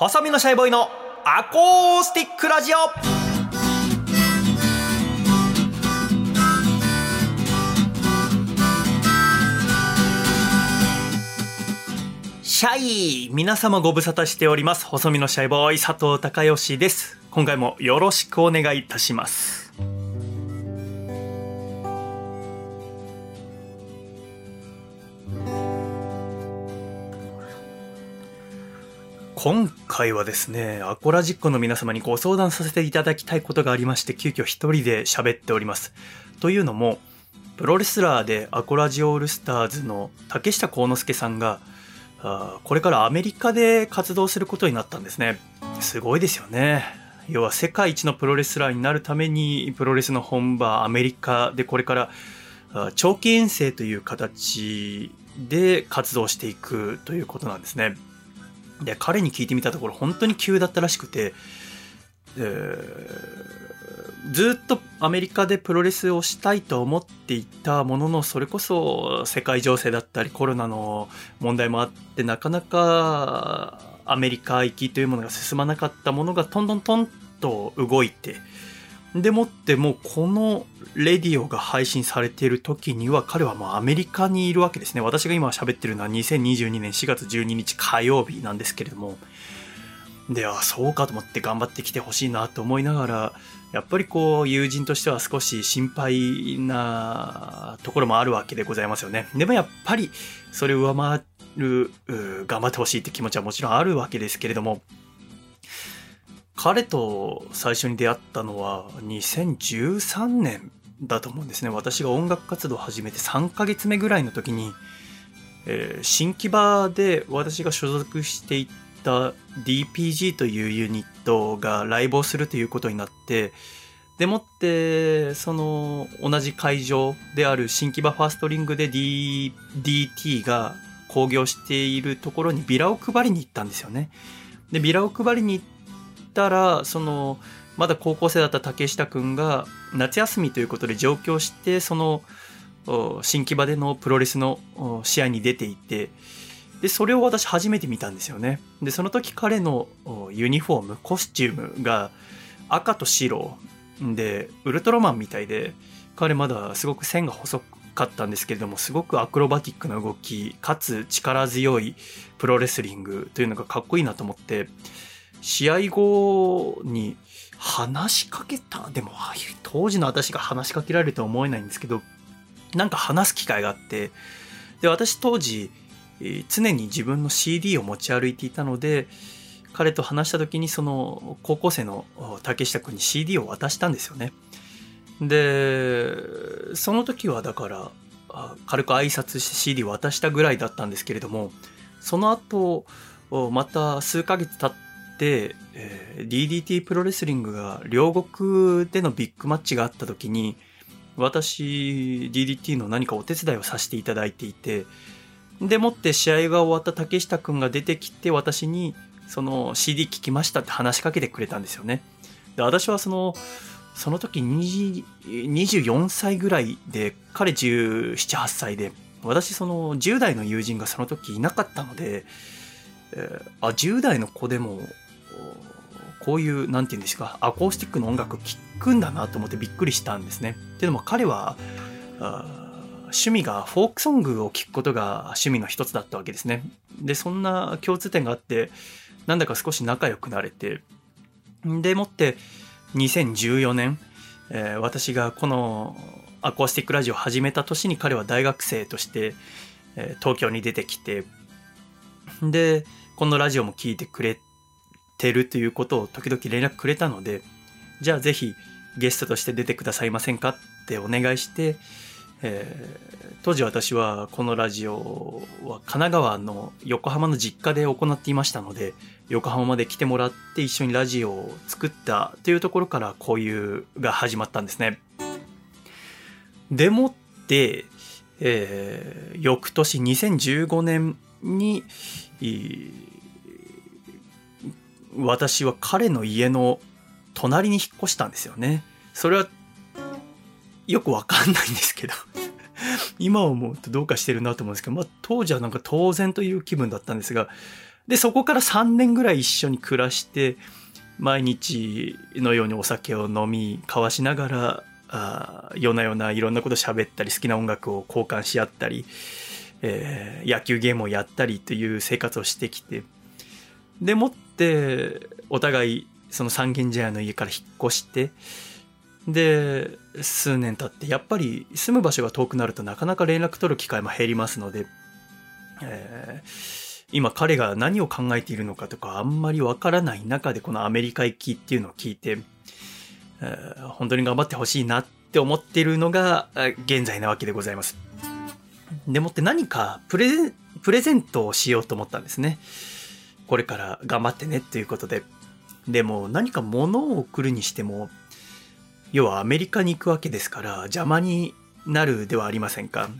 細身のシャイボーイのアコースティックラジオシャイ皆様ご無沙汰しております。細身のシャイボーイ佐藤孝義です。今回もよろしくお願いいたします。今回はですね、アコラジックの皆様にご相談させていただきたいことがありまして、急遽一人で喋っております。というのも、プロレスラーでアコラジオールスターズの竹下幸之助さんが、あこれからアメリカで活動することになったんですね。すごいですよね。要は世界一のプロレスラーになるためにプロレスの本場アメリカでこれから長期遠征という形で活動していくということなんですね。で、彼に聞いてみたところ本当に急だったらしくて、えーずっとアメリカでプロレスをしたいと思っていたものの、それこそ世界情勢だったりコロナの問題もあって、なかなかアメリカ行きというものが進まなかったものがトントントンと動いて、でもってもうこのレディオが配信されている時には彼はもうアメリカにいるわけですね。私が今喋ってるのは2022年4月12日火曜日なんですけれども。で、あ、そうかと思って頑張ってきてほしいなと思いながら、やっぱりこう、友人としては少し心配なところもあるわけでございますよね。でもやっぱり、それを上回る、頑張ってほしいって気持ちはもちろんあるわけですけれども、彼と最初に出会ったのは2013年だと思うんですね。私が音楽活動を始めて3ヶ月目ぐらいの時に、えー、新木場で私が所属していた DPG というユニットがライブをするということになって、でもって、その同じ会場である新木場ファーストリングで D、DT が興行しているところにビラを配りに行ったんですよね。で、ビラを配りに行ったら、その、まだ高校生だった竹下くんが夏休みということで上京して、その、新木場でのプロレスの試合に出ていて、で、それを私初めて見たんですよね。で、その時彼のユニフォーム、コスチュームが赤と白で、ウルトラマンみたいで、彼まだすごく線が細かったんですけれども、すごくアクロバティックな動き、かつ力強いプロレスリングというのがかっこいいなと思って、試合後に話しかけた、でも当時の私が話しかけられるとは思えないんですけど、なんか話す機会があって、で、私当時、常に自分の CD を持ち歩いていたので彼と話した時にその高校生の竹下君に CD を渡したんですよね。でその時はだから軽く挨拶して CD 渡したぐらいだったんですけれどもその後また数ヶ月経って、え DDT プロレスリングが両国でのビッグマッチがあった時に私 DDT の何かお手伝いをさせていただいていてでもって試合が終わった竹下くんが出てきて私にその CD 聞きましたって話しかけてくれたんですよね。で私はそのその時24歳ぐらいで彼17、8歳で私その10代の友人がその時いなかったので、えー、あ10代の子でもこういう何て言うんですかアコースティックの音楽聴くんだなと思ってびっくりしたんですね。っていうのも彼は趣味がフォークソングを聴くことが趣味の一つだったわけですね。で、そんな共通点があって、なんだか少し仲良くなれて、でもって2014年、えー、私がこのアコースティックラジオを始めた年に彼は大学生として、えー、東京に出てきて、で、このラジオも聞いてくれてるということを時々連絡くれたので、じゃあぜひゲストとして出てくださいませんかってお願いして、えー、当時私はこのラジオは神奈川の横浜の実家で行っていましたので横浜まで来てもらって一緒にラジオを作ったというところから交友が始まったんですね。でもって、えー、翌年2015年に私は彼の家の隣に引っ越したんですよね。それはよくわかんないんですけど。今思うとどうかしてるなと思うんですけど、まあ当時はなんか当然という気分だったんですが、で、そこから3年ぐらい一緒に暮らして、毎日のようにお酒を飲み、交わしながら、あ夜な夜ないろんなこと喋ったり、好きな音楽を交換し合ったり、えー、野球ゲームをやったりという生活をしてきて、でもって、お互い、その三軒茶屋の家から引っ越して、で、数年経って、やっぱり住む場所が遠くなるとなかなか連絡取る機会も減りますので、えー、今彼が何を考えているのかとかあんまりわからない中でこのアメリカ行きっていうのを聞いて、えー、本当に頑張ってほしいなって思ってるのが現在なわけでございます。でもって何かプレゼントをしようと思ったんですね。これから頑張ってねっていうことで。でも何か物を送るにしても要はアメリカに行くわけですから邪魔になるではありませんか。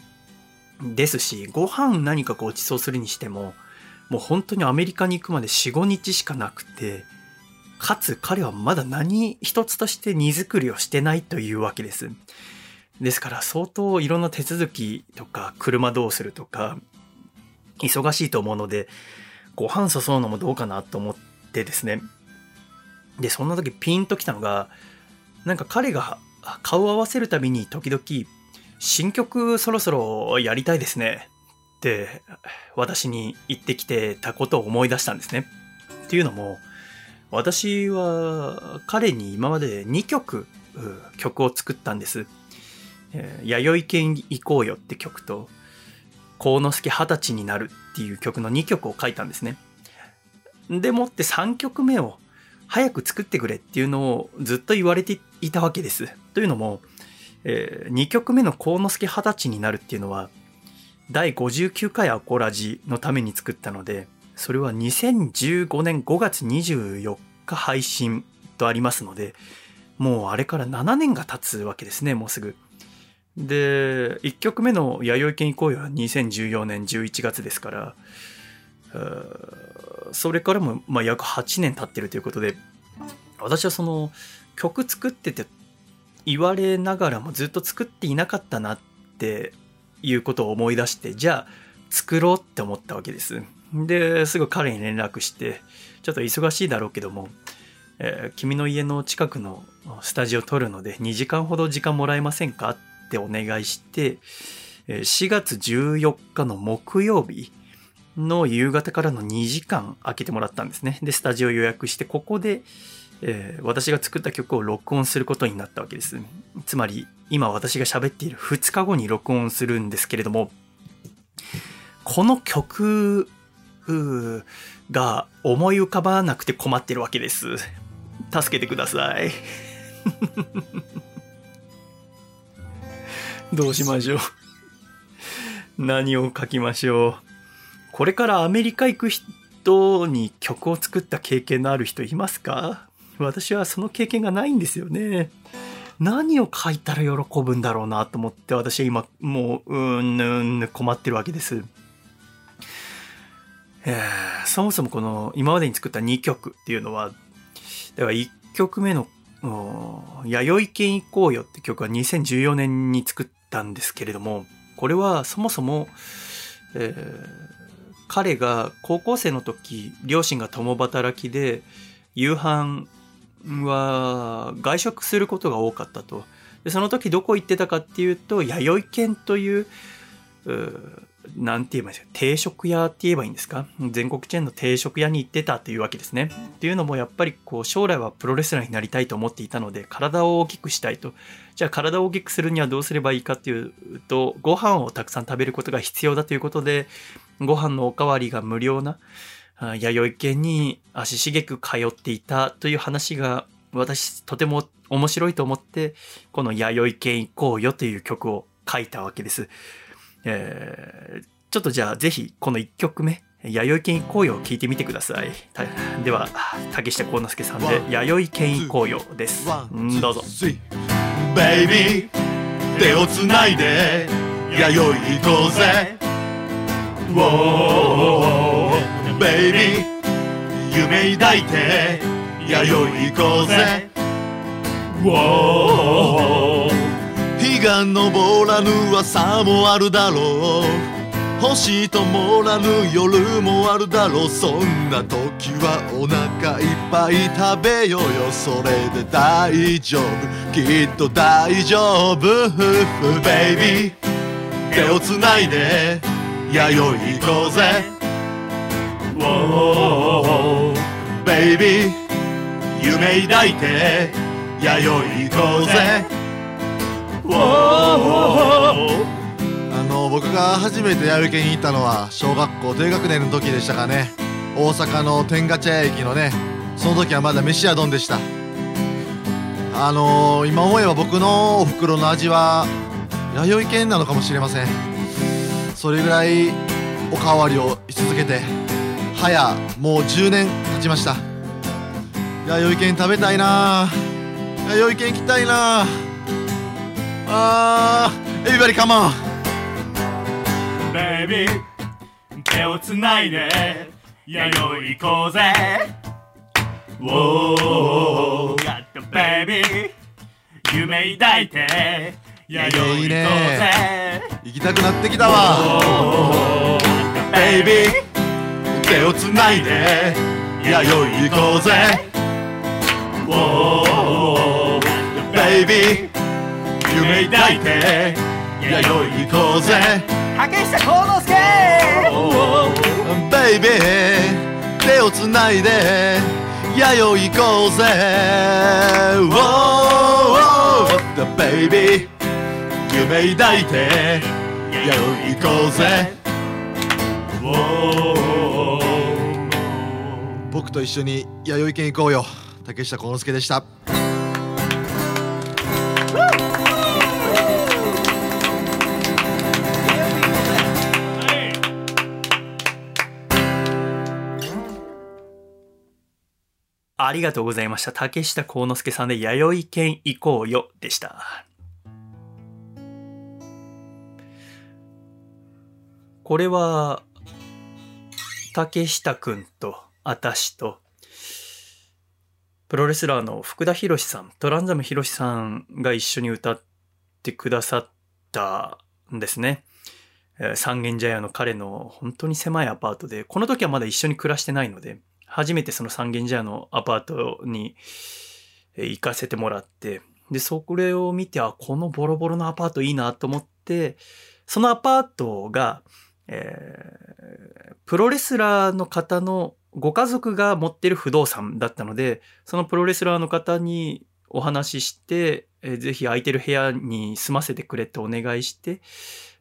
ですし、ご飯何かごちそうするにしても、もう本当にアメリカに行くまで4、5日しかなくて、かつ彼はまだ何一つとして荷造りをしてないというわけです。ですから相当いろんな手続きとか車どうするとか忙しいと思うのでご飯誘うのもどうかなと思ってですね。で、そんな時ピンときたのがなんか彼が顔を合わせるたびに時々、新曲そろそろやりたいですねって私に言ってきてたことを思い出したんですね。っていうのも、私は彼に今まで2曲曲を作ったんです。えー、弥生県行こうよって曲と、幸之助二十歳になるっていう曲の2曲を書いたんですね。でもって3曲目を早く作ってくれっていうのをずっと言われていたわけです。というのも、えー、2曲目の幸之助二十歳になるっていうのは、第59回アコラジのために作ったので、それは2015年5月24日配信とありますので、もうあれから7年が経つわけですね、もうすぐ。で、1曲目の弥生県行こうよは2014年11月ですから、それからも、まあ、約8年経ってるということで、私はその曲作ってて言われながらもずっと作っていなかったなっていうことを思い出して、じゃあ作ろうって思ったわけです。で、すぐ彼に連絡して、ちょっと忙しいだろうけども、えー、君の家の近くのスタジオ撮るので2時間ほど時間もらえませんかってお願いして、4月14日の木曜日の夕方からの2時間空けてもらったんですね。で、スタジオ予約して、ここで、えー、私が作った曲を録音することになったわけです。つまり、今私が喋っている2日後に録音するんですけれども、この曲が思い浮かばなくて困ってるわけです。助けてください。どうしましょう。何を書きましょう。これからアメリカ行く人に曲を作った経験のある人いますか？私はその経験がないんですよね。何を書いたら喜ぶんだろうなと思って私は今もううんぬん困ってるわけです。えー、そもそもこの今までに作った2曲っていうのは、だから1曲目の弥生県行こうよって曲は2014年に作ったんですけれども、これはそもそも、えー彼が高校生の時、両親が共働きで、夕飯は外食することが多かったと。でその時どこ行ってたかっていうと、弥生県という、うなんて言えばいいですか、定食屋って言えばいいんですか全国チェーンの定食屋に行ってたっていうわけですね。っていうのもやっぱりこう将来はプロレスラーになりたいと思っていたので体を大きくしたいと。じゃあ体を大きくするにはどうすればいいかっていうとご飯をたくさん食べることが必要だということでご飯のおかわりが無料な弥生県に足しげく通っていたという話が私とても面白いと思ってこの弥生県行こうよという曲を書いたわけです。えー、ちょっとじゃあぜひこの1曲目弥生県行こうよを聞いてみてください。では竹下幸之助さんで弥生県行こうよです。どうぞ。ベイビー手をつないで弥生行こうぜベイビー夢抱いて弥生行こうぜ日が昇らぬ朝もあるだろう。星ともらぬ夜もあるだろう。そんな時はお腹いっぱい食べようよ。それで大丈夫。きっと大丈夫。ベイビー手をつないで弥生行こうぜ。ベイビー夢抱いて弥生行こうぜ。あの僕が初めて弥生家に行ったのは小学校低学年の時でしたかね。大阪の天下茶屋駅のねその時はまだ飯屋丼でした。あのー、今思えば僕のおふくろの味は弥生犬なのかもしれません。それぐらいおかわりをし続けて早もう10年経ちました。弥生犬食べたいな弥生犬行きたいなあーエビバリカモンベイビー手をつないで弥生行こうぜ。Whoa やっとベイビー夢抱いて弥生行こうぜ。行きたくなってきたわ。ベイビー手をつないで弥生行こうぜ。Whoa ベイビー夢抱いて弥生行こうぜ竹下幸之助ベイビー手をつないで弥生行こうぜベイビー夢抱いて弥生行こうぜ僕と一緒に弥生県行こうよ竹下幸之助でしたありがとうございました。竹下幸之助さんで弥生県行こうよでした。これは、竹下くんと、あたしと、プロレスラーの福田博さん、トランザム博さんが一緒に歌ってくださったんですね。三軒茶屋の彼の本当に狭いアパートで、この時はまだ一緒に暮らしてないので、初めてその三軒茶屋のアパートに行かせてもらって、で、それを見て、あ、このボロボロのアパートいいなと思って、そのアパートが、えープロレスラーの方のご家族が持ってる不動産だったので、そのプロレスラーの方にお話しして、えーぜひ空いてる部屋に住ませてくれってお願いして、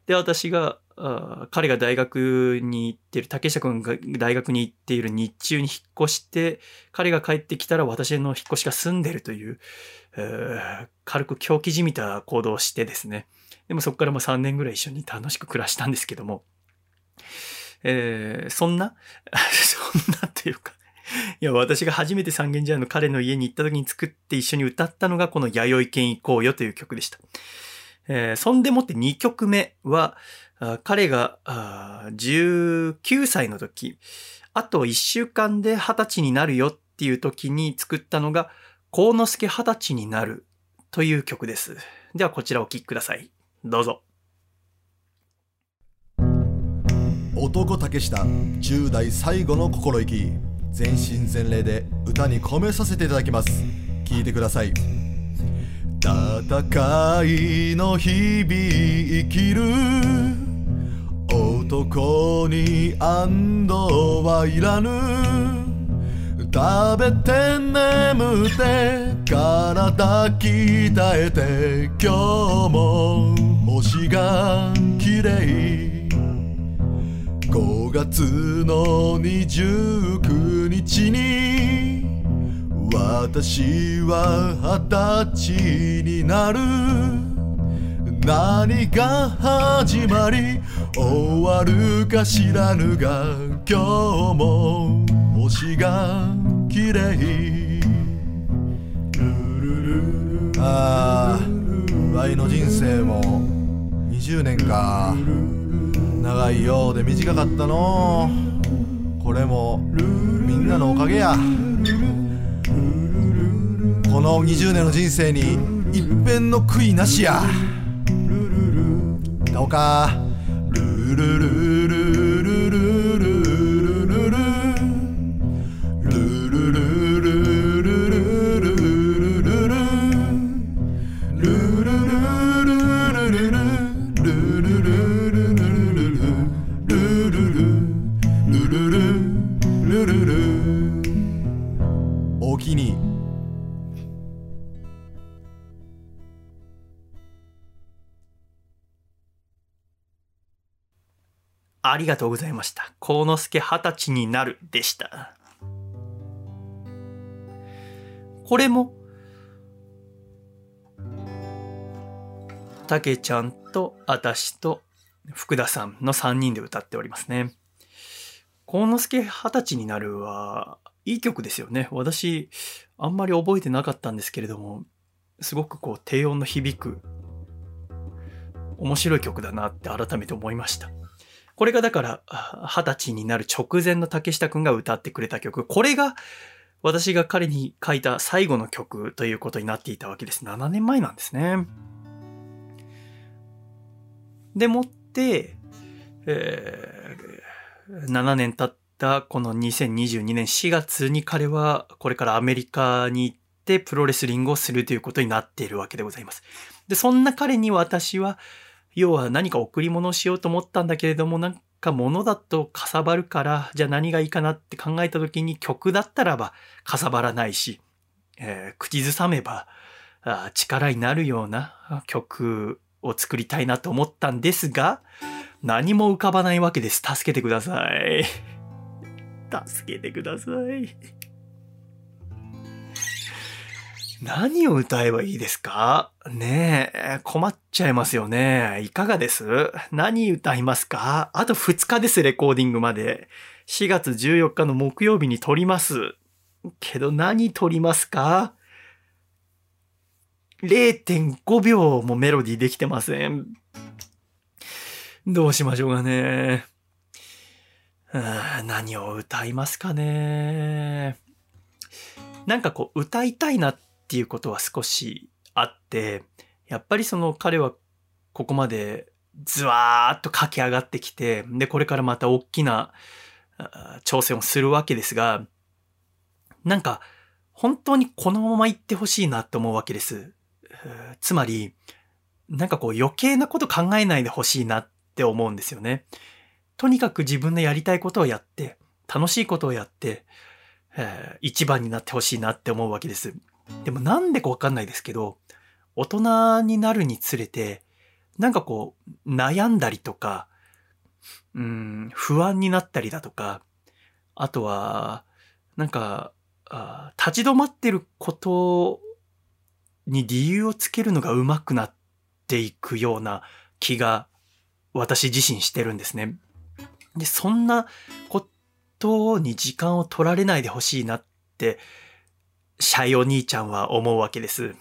で、私が、あ彼が大学に行ってる、竹下くんが大学に行っている日中に引っ越して、彼が帰ってきたら私の引っ越しが済んでるという、えー軽く狂気じみた行動をしてですね。でもそこからも3年ぐらい一緒に楽しく暮らしたんですけども、えーそんな、そんなっていうか、いや、私が初めて三軒茶屋の彼の家に行った時に作って一緒に歌ったのがこの弥生県行こうよという曲でした。えーそんでもって2曲目は、彼が19歳の時、あと1週間で20歳になるよっていう時に作ったのが、幸之助20歳になるという曲です。ではこちらお聴きください。どうぞ。男竹下10代最後の心意気全身全霊で歌に込めさせていただきます聞いてください戦いの日々生きる男に安堵はいらぬ。食べて眠って体鍛えて今日も星が綺麗。5月の29日に私は二十歳になる。何が始まり終わるか知らぬが今日も星が綺麗。ああワイの人生も20年か。長いようで短かったの。これもみんなのおかげや。この20年の人生に一遍の悔いなしや。ろうルルルルルルル。りがとうございました。幸之助二十歳になるでした。これも、たけちゃんとあたしと福田さんの3人で歌っておりますね。幸之助二十歳になるは、いい曲ですよね。私、あんまり覚えてなかったんですけれども、すごくこう低音の響く、面白い曲だなって改めて思いました。これがだから、二十歳になる直前の竹下くんが歌ってくれた曲。これが私が彼に書いた最後の曲ということになっていたわけです。7年前なんですね。でもって、えー7年経ったこの2022年4月に彼はこれからアメリカに行ってプロレスリングをするということになっているわけでございます。で、そんな彼に私は要は何か贈り物をしようと思ったんだけれども、なんか物だとかさばるから、じゃあ何がいいかなって考えた時に曲だったらばかさばらないし、えー口ずさめばあ力になるような曲を作りたいなと思ったんですが、何も浮かばないわけです。助けてください。助けてください。何を歌えばいいですか？ねえ、困っちゃいますよね。いかがです？何歌いますか？あと2日です、レコーディングまで。4月14日の木曜日に撮ります。けど何撮りますか ?0.5 秒もメロディーできてません。どうしましょうかね。何を歌いますかね。なんかこう歌いたいなってていうことは少しあって、やっぱりその彼はここまでズワーッと駆け上がってきて、で、これからまた大きなあー挑戦をするわけですが、なんか本当にこのまま行ってほしいなと思うわけです。つまり、なんかこう余計なこと考えないでほしいなって思うんですよね。とにかく自分のやりたいことをやって、楽しいことをやって、えー一番になってほしいなって思うわけです。でもなんでかわかんないですけど、大人になるにつれて、なんかこう、悩んだりとか、うん、不安になったりだとか、あとは、なんか、あ立ち止まってることに理由をつけるのが上手くなっていくような気が私自身してるんですね。で、そんなことに時間を取られないでほしいなって、シャイお兄ちゃんは思うわけです。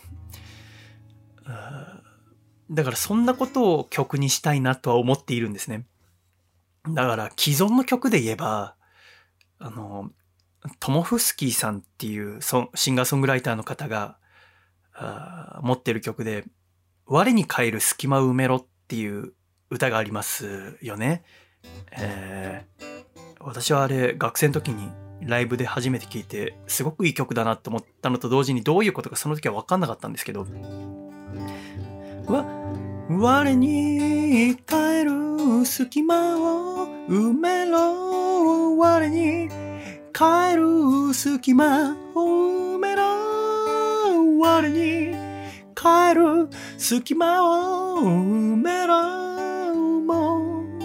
だからそんなことを曲にしたいなとは思っているんですね。だから既存の曲で言えば、あの、トモフスキーさんっていうソシンガーソングライターの方が持ってる曲で、我に返る隙間を埋めろっていう歌がありますよね。えー私はあれ学生の時にライブで初めて聴いてすごくいい曲だなと思ったのと同時にどういうことかその時は分かんなかったんですけど。わ我に帰る隙間を埋めろ我に。帰る隙間を埋めろ我に。帰る隙間を埋めろもう。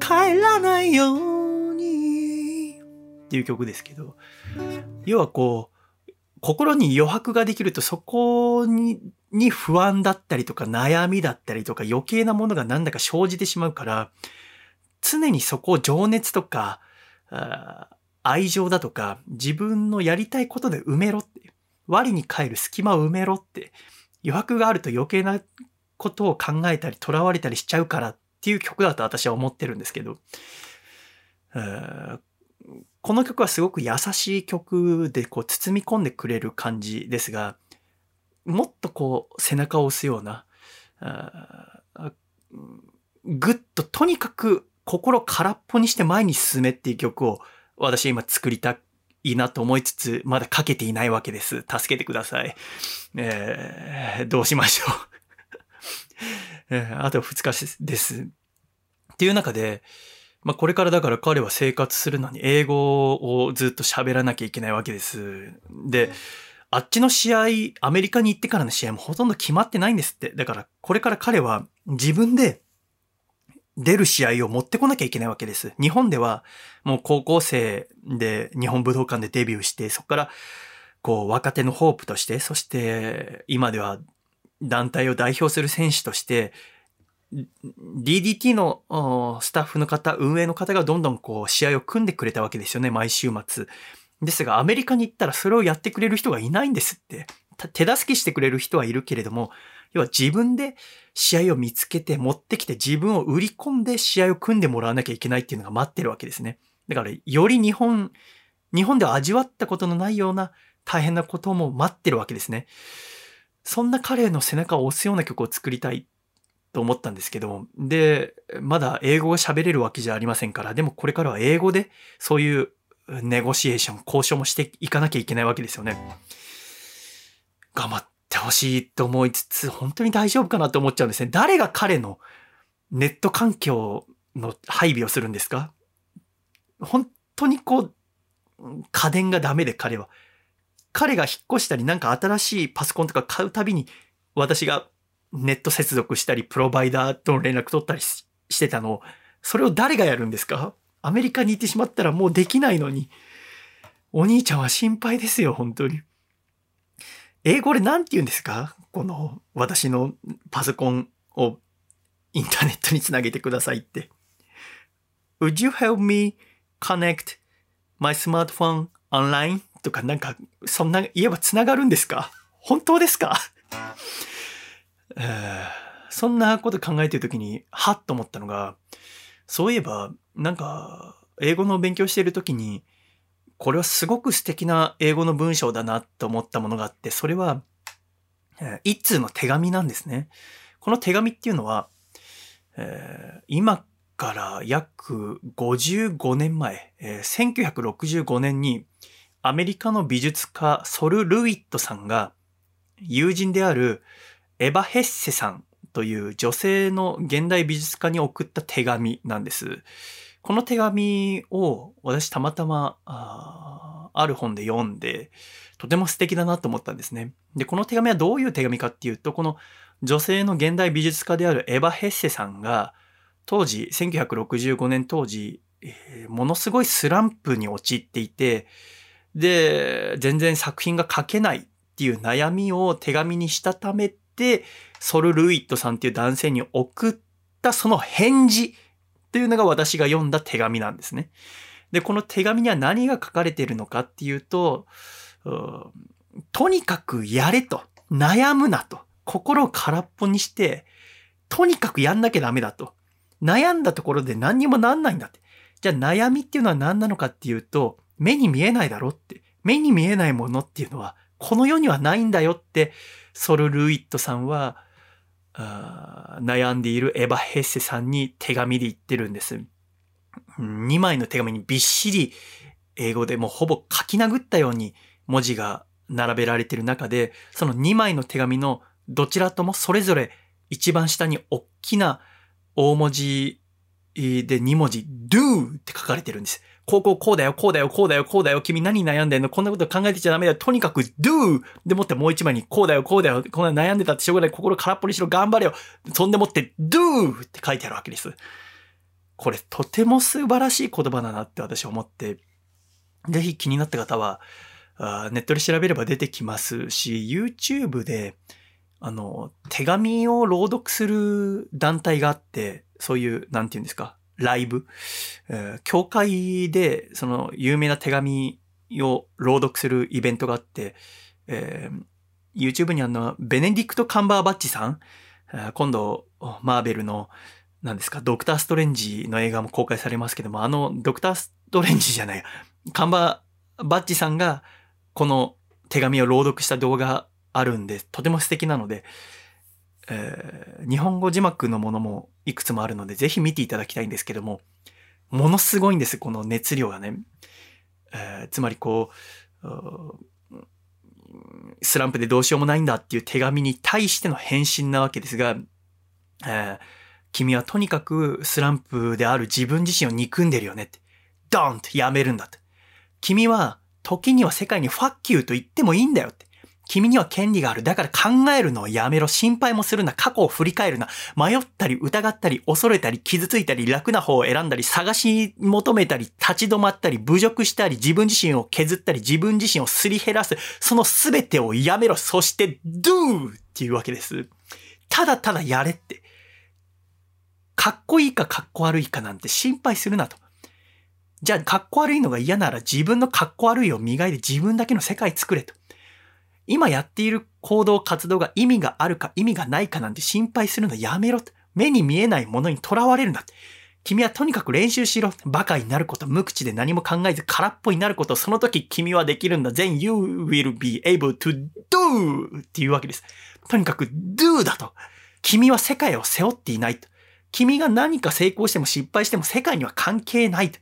帰らないよ。っていう曲ですけど要はこう心に余白ができるとそこにに不安だったりとか悩みだったりとか余計なものがなんだか生じてしまうから常にそこを情熱とか愛情だとか自分のやりたいことで埋めろって我に返る隙間を埋めろって余白があると余計なことを考えたり囚われたりしちゃうからっていう曲だと私は思ってるんですけど、この曲はすごく優しい曲でこう包み込んでくれる感じですが、もっとこう背中を押すような、ぐっととにかく心空っぽにして前に進めっていう曲を私今作りたいなと思いつつ、まだ書けていないわけです。助けてください。えー、どうしましょう。えー、あと2日です。っていう中で、まあ、これからだから彼は生活するのに英語をずっと喋らなきゃいけないわけです。で、あっちの試合、アメリカに行ってからの試合もほとんど決まってないんですって。だからこれから彼は自分で出る試合を持ってこなきゃいけないわけです。日本ではもう高校生で日本武道館でデビューして、そこからこう若手のホープとして、そして今では団体を代表する選手として DDT のスタッフの方、運営の方がどんどんこう試合を組んでくれたわけですよね、毎週末。ですが、アメリカに行ったらそれをやってくれる人がいないんですって。手助けしてくれる人はいるけれども、要は自分で試合を見つけて持ってきて自分を売り込んで試合を組んでもらわなきゃいけないっていうのが待ってるわけですね。だから、より日本、日本では味わったことのないような大変なことも待ってるわけですね。そんな彼の背中を押すような曲を作りたいと思ったんですけど、で、まだ英語が喋れるわけじゃありませんから、でもこれからは英語でそういうネゴシエーション、交渉もしていかなきゃいけないわけですよね。頑張ってほしいと思いつつ、本当に大丈夫かなと思っちゃうんですね。誰が彼のネット環境の配備をするんですか？本当にこう、家電がダメで彼は。彼が引っ越したりなんか新しいパソコンとか買うたびに私がネット接続したり、プロバイダーとの連絡取ったりしてたのを、それを誰がやるんですか？アメリカに行ってしまったらもうできないのに。お兄ちゃんは心配ですよ、本当に。英語で何て言うんですか？この私のパソコンをインターネットにつなげてくださいって。Would you help me connect my smartphone online? とかなんか、そんな言えばつながるんですか？本当ですか？えー、そんなこと考えてるときに、はっと思ったのが、そういえば、なんか、英語の勉強しているときに、これはすごく素敵な英語の文章だなと思ったものがあって、それは、一通の手紙なんですね。この手紙っていうのは、えー、今から約55年前、えー、1965年にアメリカの美術家ソル・ルイットさんが友人であるエヴァ・ヘッセさんという女性の現代美術家に送った手紙なんです。この手紙を私たまたまあある本で読んで、とても素敵だなと思ったんですね。で、この手紙はどういう手紙かっていうと、この女性の現代美術家であるエヴァ・ヘッセさんが、当時、1965年当時、えー、ものすごいスランプに陥っていて、で、全然作品が書けないっていう悩みを手紙にしたため、ソル・ルイットさんっていう男性に送ったその返事というのが私が読んだ手紙なんですね。で、この手紙には何が書かれているのかっていうと、うとにかくやれと。悩むなと。心を空っぽにして、とにかくやんなきゃダメだと。悩んだところで何にもなんないんだって。じゃあ悩みっていうのは何なのかっていうと、目に見えないだろって。目に見えないものっていうのは、この世にはないんだよってソル・ルイットさんは、悩んでいるエヴァ・ヘッセさんに手紙で言ってるんです。2枚の手紙にびっしり英語でもうほぼ書き殴ったように文字が並べられている中で、その2枚の手紙のどちらともそれぞれ一番下に大きな大文字で2文字 do って書かれてるんです。こうこうこうだよ、こうだよ、こうだよ、こうだよ、君何悩んでんの？こんなこと考えてちゃダメだよ。とにかく do! でもってもう一枚に、こうだよ、こうだよ、こんな悩んでたってしょうがない。心空っぽにしろ、頑張れよ。そんでもって do! って書いてあるわけです。これとても素晴らしい言葉だなって私は思って、ぜひ気になった方は、ネットで調べれば出てきますし、YouTube で、あの、手紙を朗読する団体があって、そういう、なんて言うんですか、ライブ、えー、教会でその有名な手紙を朗読するイベントがあって、えー、YouTube にあの、ベネディクト・カンバーバッチさん、え、今度、マーベルの、何ですか、ドクター・ストレンジの映画も公開されますけども、あの、ドクター・ストレンジじゃない、カンバーバッチさんが、この手紙を朗読した動画あるんで、とても素敵なので、えー、日本語字幕のものもいくつもあるので、ぜひ見ていただきたいんですけども、ものすごいんです、この熱量がね。えー、つまりこう、スランプでどうしようもないんだっていう手紙に対しての返信なわけですが、えー、君はとにかくスランプである自分自身を憎んでるよねって。ドーンとやめるんだって。君は時には世界にファッキューと言ってもいいんだよって。君には権利がある。だから考えるのをやめろ。心配もするな。過去を振り返るな。迷ったり疑ったり恐れたり傷ついたり楽な方を選んだり探し求めたり立ち止まったり侮辱したり自分自身を削ったり自分自身をすり減らす。その全てをやめろ。そして do! っていうわけです。ただただやれって。かっこいいかかっこ悪いかなんて心配するなと。じゃあ、かっこ悪いのが嫌なら自分のかっこ悪いを磨いて自分だけの世界作れと。今やっている行動活動が意味があるか意味がないかなんて心配するのやめろ。目に見えないものにとらわれるな。君はとにかく練習しろ。バカになること、無口で何も考えず空っぽになること、その時君はできるんだ。then you will be able to do! っていうわけです。とにかく do だと。君は世界を背負っていないと。君が何か成功しても失敗しても世界には関係ないと。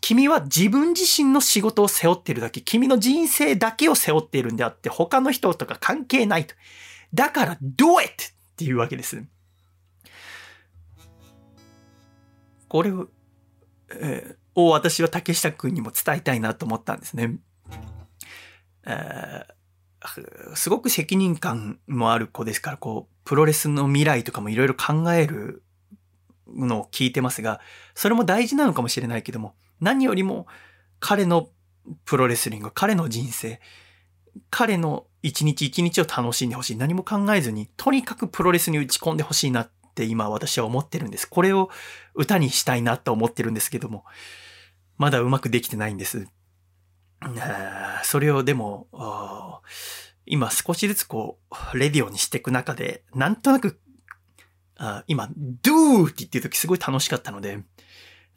君は自分自身の仕事を背負っているだけ、君の人生だけを背負っているんであって、他の人とか関係ないと。だから、do it! っていうわけです。これを、えー、を私は竹下くんにも伝えたいなと思ったんですね。えー、すごく責任感もある子ですから、こう、プロレスの未来とかもいろいろ考えるのを聞いてますが、それも大事なのかもしれないけども、何よりも彼のプロレスリング、彼の人生、彼の一日一日を楽しんでほしい。何も考えずに、とにかくプロレスに打ち込んでほしいなって今私は思ってるんです。これを歌にしたいなと思ってるんですけども、まだうまくできてないんです。それをでも、今少しずつこう、レディオにしていく中で、なんとなく、今、do って言ってる時すごい楽しかったので、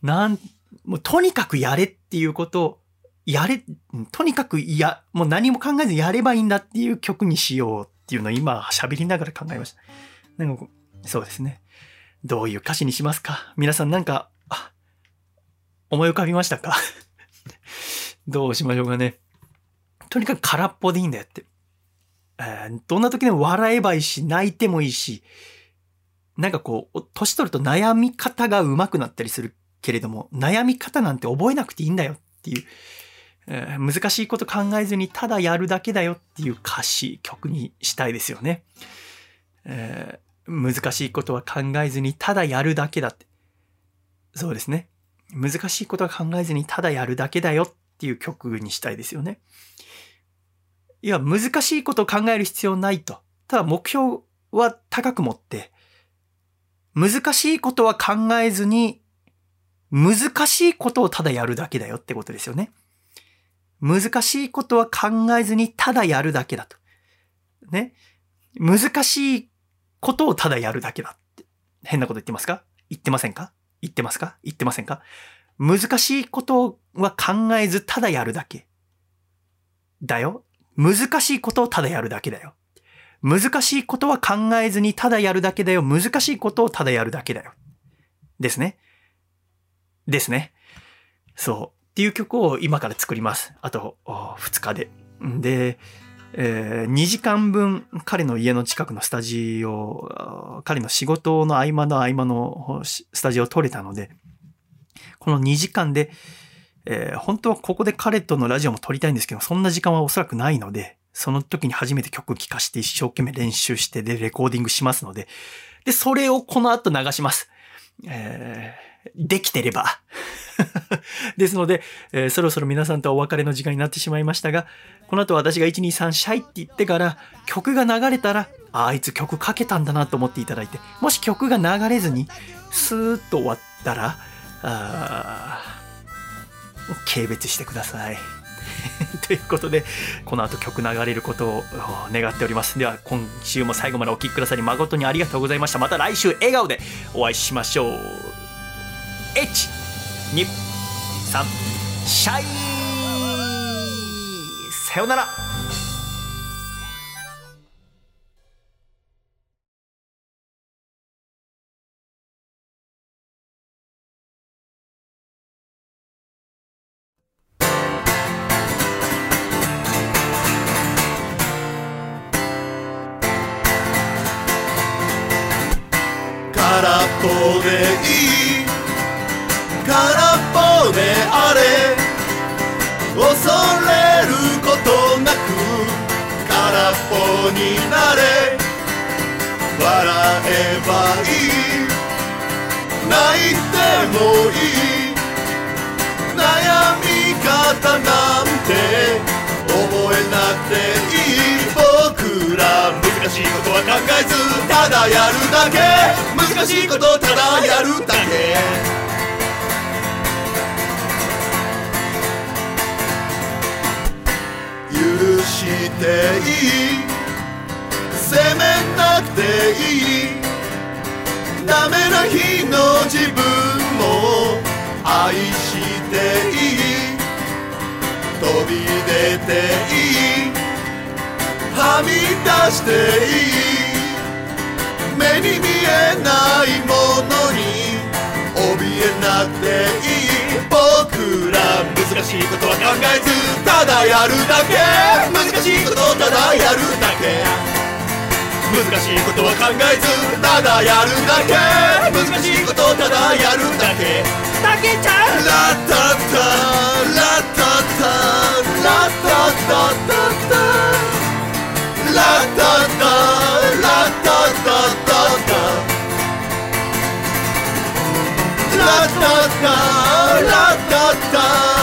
なんもうとにかくやれっていうことを、やれ、とにかくいや、もう何も考えずやればいいんだっていう曲にしようっていうのを今喋りながら考えました。なんかそうですね。どういう歌詞にしますか？皆さんなんか、思い浮かびましたか？どうしましょうかね。とにかく空っぽでいいんだよって。えー、どんな時でも笑えばいいし、泣いてもいいし、なんかこう、年取ると悩み方が上手くなったりするけれども、悩み方なんて覚えなくていいんだよっていう、えー、難しいこと考えずにただやるだけだよっていう歌詞、曲にしたいですよね。えー、難しいことは考えずにただやるだけだって。そうですね。難しいことは考えずにただやるだけだよっていう曲にしたいですよね。いや、難しいことを考える必要ないと。ただ目標は高く持って、難しいことは考えずに難しいことをただやるだけだよってことですよね。難しいことは考えずにただやるだけだと。ね。難しいことをただやるだけだって。変なこと言ってますか？言ってませんか？言ってますか？言ってませんか？難しいことは考えずただやるだけ。だよ。難しいことをただやるだけだよ。難しいことは考えずにただやるだけだよ。難しいことをただやるだけだよ。ですね。ですね。そう。っていう曲を今から作ります。あと、2日で。で、えー、2時間分彼の家の近くのスタジオ、彼の仕事の合間の合間のスタジオを取れたので、この2時間で、えー、本当はここで彼とのラジオも撮りたいんですけど、そんな時間はおそらくないので、その時に初めて曲聴かして一生懸命練習してでレコーディングしますので、で、それをこの後流します。えーできてれば。ですので、えー、そろそろ皆さんとお別れの時間になってしまいましたが、この後私が123シャイって言ってから曲が流れたら、ああいつ曲かけたんだなと思っていただいて、もし曲が流れずにスーッと終わったら、あ軽蔑してください。ということで、この後曲流れることを願っております。では、今週も最後までお聴きくださり誠にありがとうございました。また来週笑顔でお会いしましょう。123シャイ。さよなら。空っぽでいいになれ。笑えばいい。泣いてもいい。悩み方なんて覚えなくていい。僕ら難しいことは考えずただやるだけ。難しいことただやるだけ。許していい。責めなくていい。ダメな日の自分も愛していい。飛び出ていい。はみ出していい。目に見えないものに怯えなくていい。僕ら難しいことは考えずただやるだけ。難しいことただやるだけ。難しいことは考えずただやるだけ。難しいことただやるだけ。たけちゃんラッタッタラッタッタラッタッタッタッタ。ラッタッタラッタッタッタッタ。ラッタッタラッタッタ。